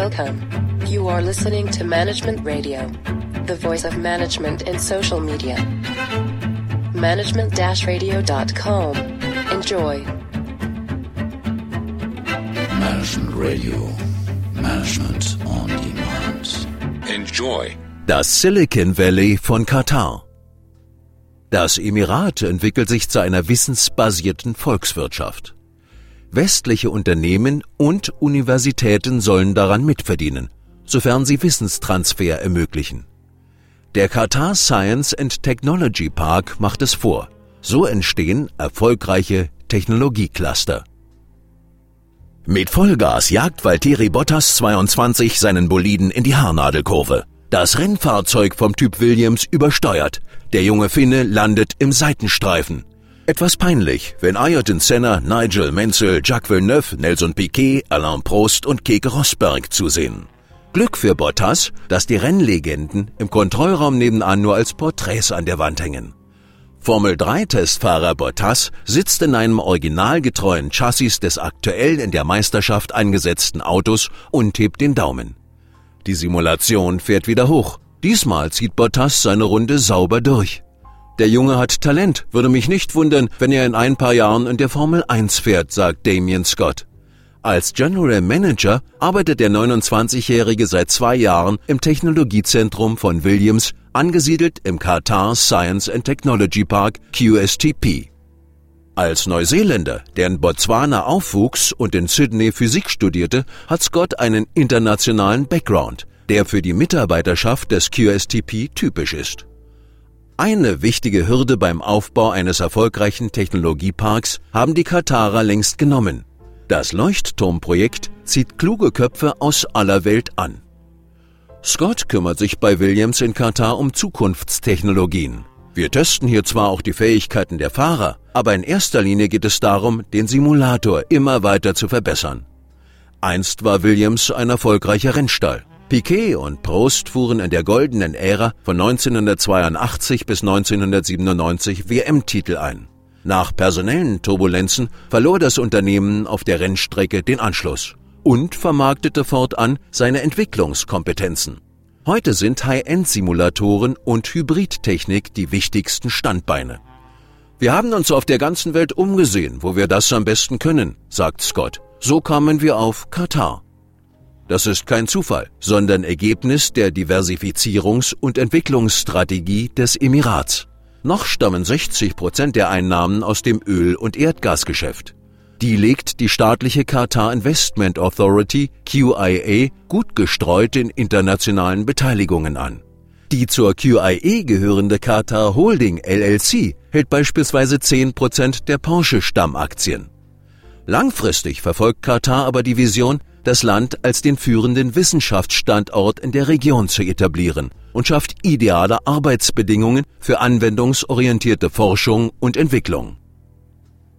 Welcome. You are listening to Management Radio, the voice of management in social media. Management-radio.com. Enjoy. Management Radio. Management on Demand. Enjoy. Das Silicon Valley von Katar. Das Emirat entwickelt sich zu einer wissensbasierten Volkswirtschaft. Westliche Unternehmen und Universitäten sollen daran mitverdienen, sofern sie Wissenstransfer ermöglichen. Der Qatar Science and Technology Park macht es vor. So entstehen erfolgreiche Technologiecluster. Mit Vollgas jagt Valtteri Bottas 22 seinen Boliden in die Haarnadelkurve. Das Rennfahrzeug vom Typ Williams übersteuert. Der junge Finne landet im Seitenstreifen. Etwas peinlich, wenn Ayrton Senna, Nigel Menzel, Jacques Villeneuve, Nelson Piquet, Alain Prost und Keke Rosberg zusehen. Glück für Bottas, dass die Rennlegenden im Kontrollraum nebenan nur als Porträts an der Wand hängen. Formel-3-Testfahrer Bottas sitzt in einem originalgetreuen Chassis des aktuell in der Meisterschaft eingesetzten Autos und hebt den Daumen. Die Simulation fährt wieder hoch. Diesmal zieht Bottas seine Runde sauber durch. Der Junge hat Talent, würde mich nicht wundern, wenn er in ein paar Jahren in der Formel 1 fährt, sagt Damien Scott. Als General Manager arbeitet der 29-Jährige seit zwei Jahren im Technologiezentrum von Williams, angesiedelt im Qatar Science and Technology Park QSTP. Als Neuseeländer, der in Botswana aufwuchs und in Sydney Physik studierte, hat Scott einen internationalen Background, der für die Mitarbeiterschaft des QSTP typisch ist. Eine wichtige Hürde beim Aufbau eines erfolgreichen Technologieparks haben die Katarer längst genommen. Das Leuchtturmprojekt zieht kluge Köpfe aus aller Welt an. Scott kümmert sich bei Williams in Katar um Zukunftstechnologien. Wir testen hier zwar auch die Fähigkeiten der Fahrer, aber in erster Linie geht es darum, den Simulator immer weiter zu verbessern. Einst war Williams ein erfolgreicher Rennstall. Piquet und Prost fuhren in der goldenen Ära von 1982 bis 1997 WM-Titel ein. Nach personellen Turbulenzen verlor das Unternehmen auf der Rennstrecke den Anschluss und vermarktete fortan seine Entwicklungskompetenzen. Heute sind High-End-Simulatoren und Hybridtechnik die wichtigsten Standbeine. Wir haben uns auf der ganzen Welt umgesehen, wo wir das am besten können, sagt Scott. So kamen wir auf Katar. Das ist kein Zufall, sondern Ergebnis der Diversifizierungs- und Entwicklungsstrategie des Emirats. Noch stammen 60 Prozent der Einnahmen aus dem Öl- und Erdgasgeschäft. Die legt die staatliche Qatar Investment Authority QIA gut gestreut in internationalen Beteiligungen an. Die zur QIA gehörende Qatar Holding LLC hält beispielsweise 10 Prozent der Porsche Stammaktien. Langfristig verfolgt Katar aber die Vision, das Land als den führenden Wissenschaftsstandort in der Region zu etablieren und schafft ideale Arbeitsbedingungen für anwendungsorientierte Forschung und Entwicklung.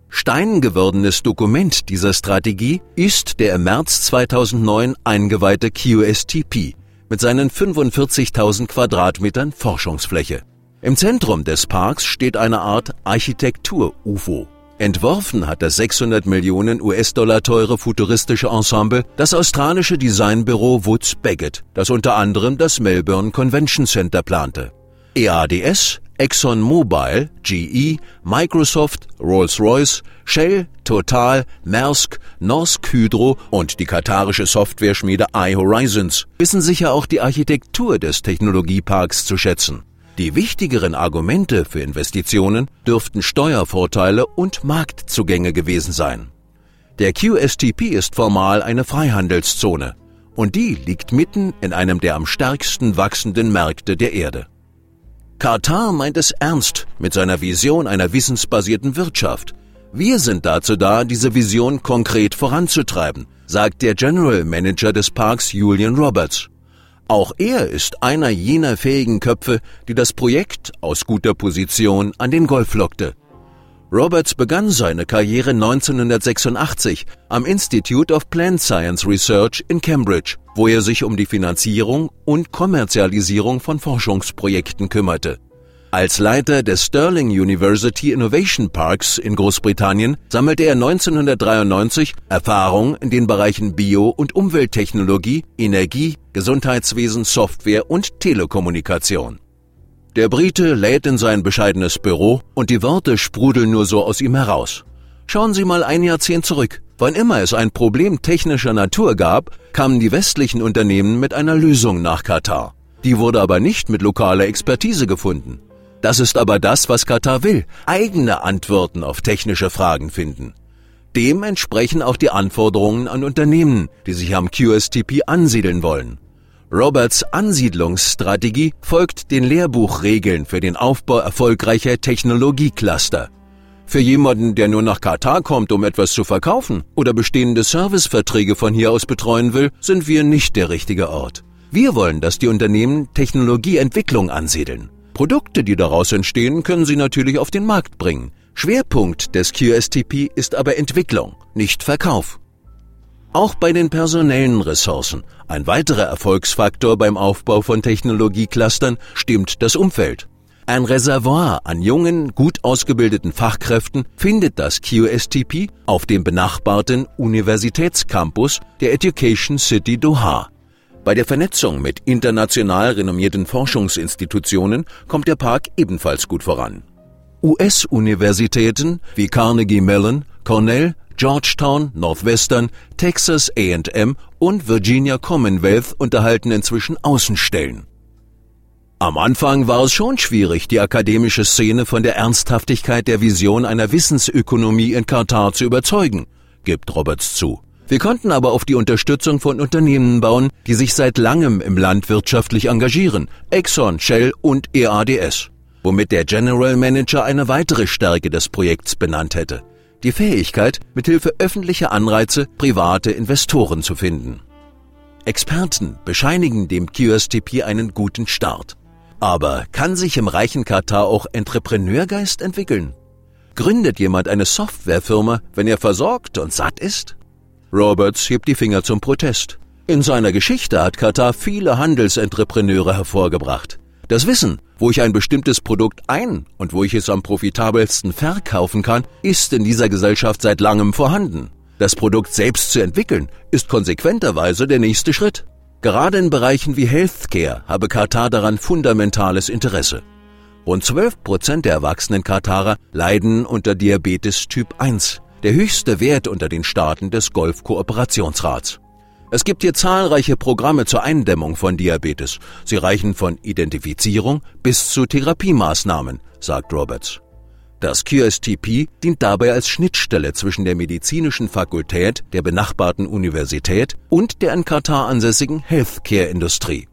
Steingewordenes Dokument dieser Strategie ist der im März 2009 eingeweihte QSTP mit seinen 45.000 Quadratmetern Forschungsfläche. Im Zentrum des Parks steht eine Art Architektur-UFO. Entworfen hat das 600 Millionen US-Dollar teure futuristische Ensemble das australische Designbüro Woods Baggett, das unter anderem das Melbourne Convention Center plante. EADS, ExxonMobil, GE, Microsoft, Rolls-Royce, Shell, Total, Maersk, Norsk Hydro und die katarische Softwareschmiede iHorizons wissen sicher auch die Architektur des Technologieparks zu schätzen. Die wichtigeren Argumente für Investitionen dürften Steuervorteile und Marktzugänge gewesen sein. Der QSTP ist formal eine Freihandelszone und die liegt mitten in einem der am stärksten wachsenden Märkte der Erde. Katar meint es ernst mit seiner Vision einer wissensbasierten Wirtschaft. Wir sind dazu da, diese Vision konkret voranzutreiben, sagt der General Manager des Parks Julian Roberts. Auch er ist einer jener fähigen Köpfe, die das Projekt aus guter Position an den Golf lockte. Roberts begann seine Karriere 1986 am Institute of Plant Science Research in Cambridge, wo er sich um die Finanzierung und Kommerzialisierung von Forschungsprojekten kümmerte. Als Leiter des Sterling University Innovation Parks in Großbritannien sammelte er 1993 Erfahrung in den Bereichen Bio- und Umwelttechnologie, Energie, Gesundheitswesen, Software und Telekommunikation. Der Brite lädt in sein bescheidenes Büro und die Worte sprudeln nur so aus ihm heraus. Schauen Sie mal ein Jahrzehnt zurück. Wann immer es ein Problem technischer Natur gab, kamen die westlichen Unternehmen mit einer Lösung nach Katar. Die wurde aber nicht mit lokaler Expertise gefunden. Das ist aber das, was Katar will, eigene Antworten auf technische Fragen finden. Dem entsprechen auch die Anforderungen an Unternehmen, die sich am QSTP ansiedeln wollen. Roberts Ansiedlungsstrategie folgt den Lehrbuchregeln für den Aufbau erfolgreicher Technologiecluster. Für jemanden, der nur nach Katar kommt, um etwas zu verkaufen oder bestehende Serviceverträge von hier aus betreuen will, sind wir nicht der richtige Ort. Wir wollen, dass die Unternehmen Technologieentwicklung ansiedeln. Produkte, die daraus entstehen, können Sie natürlich auf den Markt bringen. Schwerpunkt des QSTP ist aber Entwicklung, nicht Verkauf. Auch bei den personellen Ressourcen, ein weiterer Erfolgsfaktor beim Aufbau von Technologieclustern, stimmt das Umfeld. Ein Reservoir an jungen, gut ausgebildeten Fachkräften findet das QSTP auf dem benachbarten Universitätscampus der Education City Doha. Bei der Vernetzung mit international renommierten Forschungsinstitutionen kommt der Park ebenfalls gut voran. US-Universitäten wie Carnegie Mellon, Cornell, Georgetown, Northwestern, Texas AM und Virginia Commonwealth unterhalten inzwischen Außenstellen. Am Anfang war es schon schwierig, die akademische Szene von der Ernsthaftigkeit der Vision einer Wissensökonomie in Katar zu überzeugen, gibt Roberts zu. Wir konnten aber auf die Unterstützung von Unternehmen bauen, die sich seit langem im Land wirtschaftlich engagieren, Exxon, Shell und EADS, womit der General Manager eine weitere Stärke des Projekts benannt hätte. Die Fähigkeit, mithilfe öffentlicher Anreize private Investoren zu finden. Experten bescheinigen dem QSTP einen guten Start. Aber kann sich im reichen Katar auch Entrepreneurgeist entwickeln? Gründet jemand eine Softwarefirma, wenn er versorgt und satt ist? Roberts hebt die Finger zum Protest. In seiner Geschichte hat Katar viele Handelsentrepreneure hervorgebracht. Das Wissen, wo ich ein bestimmtes Produkt ein und wo ich es am profitabelsten verkaufen kann, ist in dieser Gesellschaft seit langem vorhanden. Das Produkt selbst zu entwickeln, ist konsequenterweise der nächste Schritt. Gerade in Bereichen wie Healthcare habe Katar daran fundamentales Interesse. Rund 12 Prozent der erwachsenen Katarer leiden unter Diabetes Typ 1 der höchste Wert unter den Staaten des Golf-Kooperationsrats. Es gibt hier zahlreiche Programme zur Eindämmung von Diabetes. Sie reichen von Identifizierung bis zu Therapiemaßnahmen, sagt Roberts. Das QSTP dient dabei als Schnittstelle zwischen der medizinischen Fakultät der benachbarten Universität und der in Katar ansässigen Healthcare-Industrie.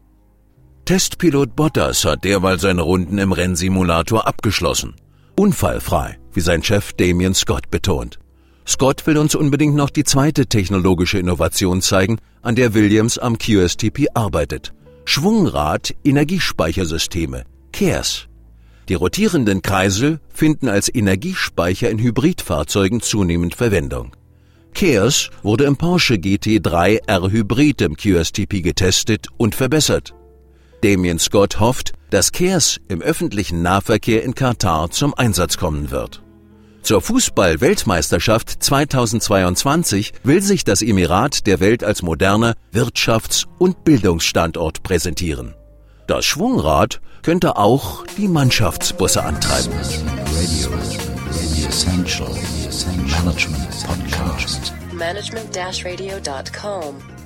Testpilot Bottas hat derweil seine Runden im Rennsimulator abgeschlossen. Unfallfrei, wie sein Chef Damien Scott betont. Scott will uns unbedingt noch die zweite technologische Innovation zeigen, an der Williams am QSTP arbeitet. Schwungrad Energiespeichersysteme, CARES. Die rotierenden Kreisel finden als Energiespeicher in Hybridfahrzeugen zunehmend Verwendung. CARES wurde im Porsche GT3 R Hybrid im QSTP getestet und verbessert. Damien Scott hofft, dass CARES im öffentlichen Nahverkehr in Katar zum Einsatz kommen wird. Zur Fußball-Weltmeisterschaft 2022 will sich das Emirat der Welt als moderner Wirtschafts- und Bildungsstandort präsentieren. Das Schwungrad könnte auch die Mannschaftsbusse antreiben. Radio, Radio Essential, Management Podcast. Management-radio.com